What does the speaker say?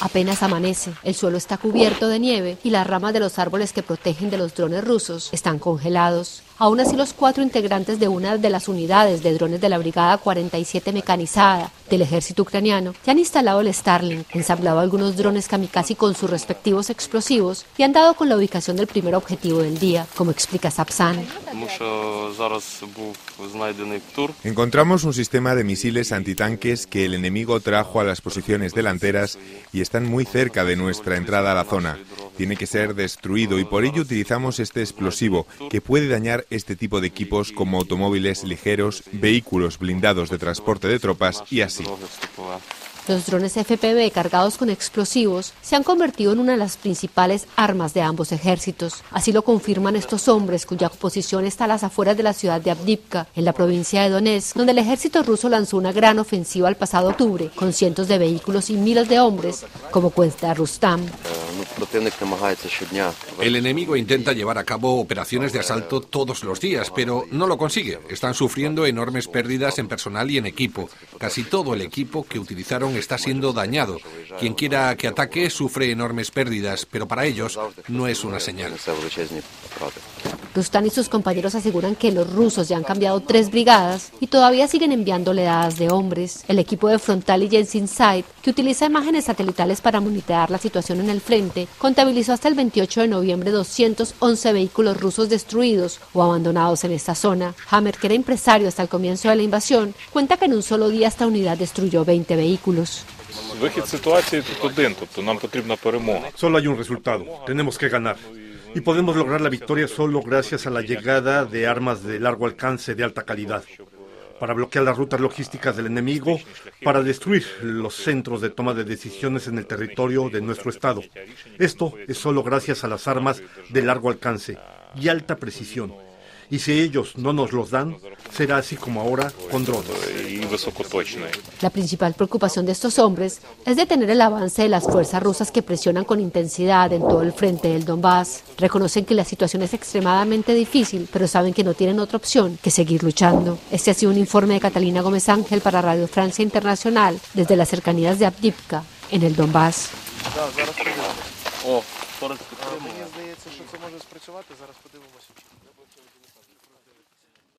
Apenas amanece, el suelo está cubierto de nieve y las ramas de los árboles que protegen de los drones rusos están congelados. Aún así, los cuatro integrantes de una de las unidades de drones de la Brigada 47 mecanizada del ejército ucraniano ya han instalado el Starlink, ensamblado algunos drones kamikaze con sus respectivos explosivos y han dado con la ubicación del primer objetivo del día, como explica Sapsan. Encontramos un sistema de misiles antitanques que el enemigo trajo a las posiciones delanteras y están muy cerca de nuestra entrada a la zona. Tiene que ser destruido y por ello utilizamos este explosivo que puede dañar este tipo de equipos como automóviles ligeros, vehículos blindados de transporte de tropas y así. Los drones FPV cargados con explosivos se han convertido en una de las principales armas de ambos ejércitos. Así lo confirman estos hombres cuya posición está a las afueras de la ciudad de Abdivka, en la provincia de Donetsk, donde el ejército ruso lanzó una gran ofensiva el pasado octubre con cientos de vehículos y miles de hombres, como cuenta Rustam. El enemigo intenta llevar a cabo operaciones de asalto todos los días, pero no lo consigue. Están sufriendo enormes pérdidas en personal y en equipo. Casi todo el equipo que utilizaron está siendo dañado. Quien quiera que ataque sufre enormes pérdidas, pero para ellos no es una señal. Rustan y sus compañeros aseguran que los rusos ya han cambiado tres brigadas y todavía siguen enviando oleadas de hombres. El equipo de Frontal y Jensen Sight, que utiliza imágenes satelitales para monitorear la situación en el frente, contabilizó hasta el 28 de noviembre 211 vehículos rusos destruidos o abandonados en esta zona. Hammer, que era empresario hasta el comienzo de la invasión, cuenta que en un solo día esta unidad destruyó 20 vehículos. Solo hay un resultado. Tenemos que ganar y podemos lograr la victoria solo gracias a la llegada de armas de largo alcance de alta calidad para bloquear las rutas logísticas del enemigo, para destruir los centros de toma de decisiones en el territorio de nuestro Estado. Esto es solo gracias a las armas de largo alcance y alta precisión y si ellos no nos los dan, será así como ahora con drones. La principal preocupación de estos hombres es detener el avance de las fuerzas rusas que presionan con intensidad en todo el frente del Donbass. Reconocen que la situación es extremadamente difícil, pero saben que no tienen otra opción que seguir luchando. Este ha sido un informe de Catalina Gómez Ángel para Radio Francia Internacional desde las cercanías de Abdivka, en el Donbass.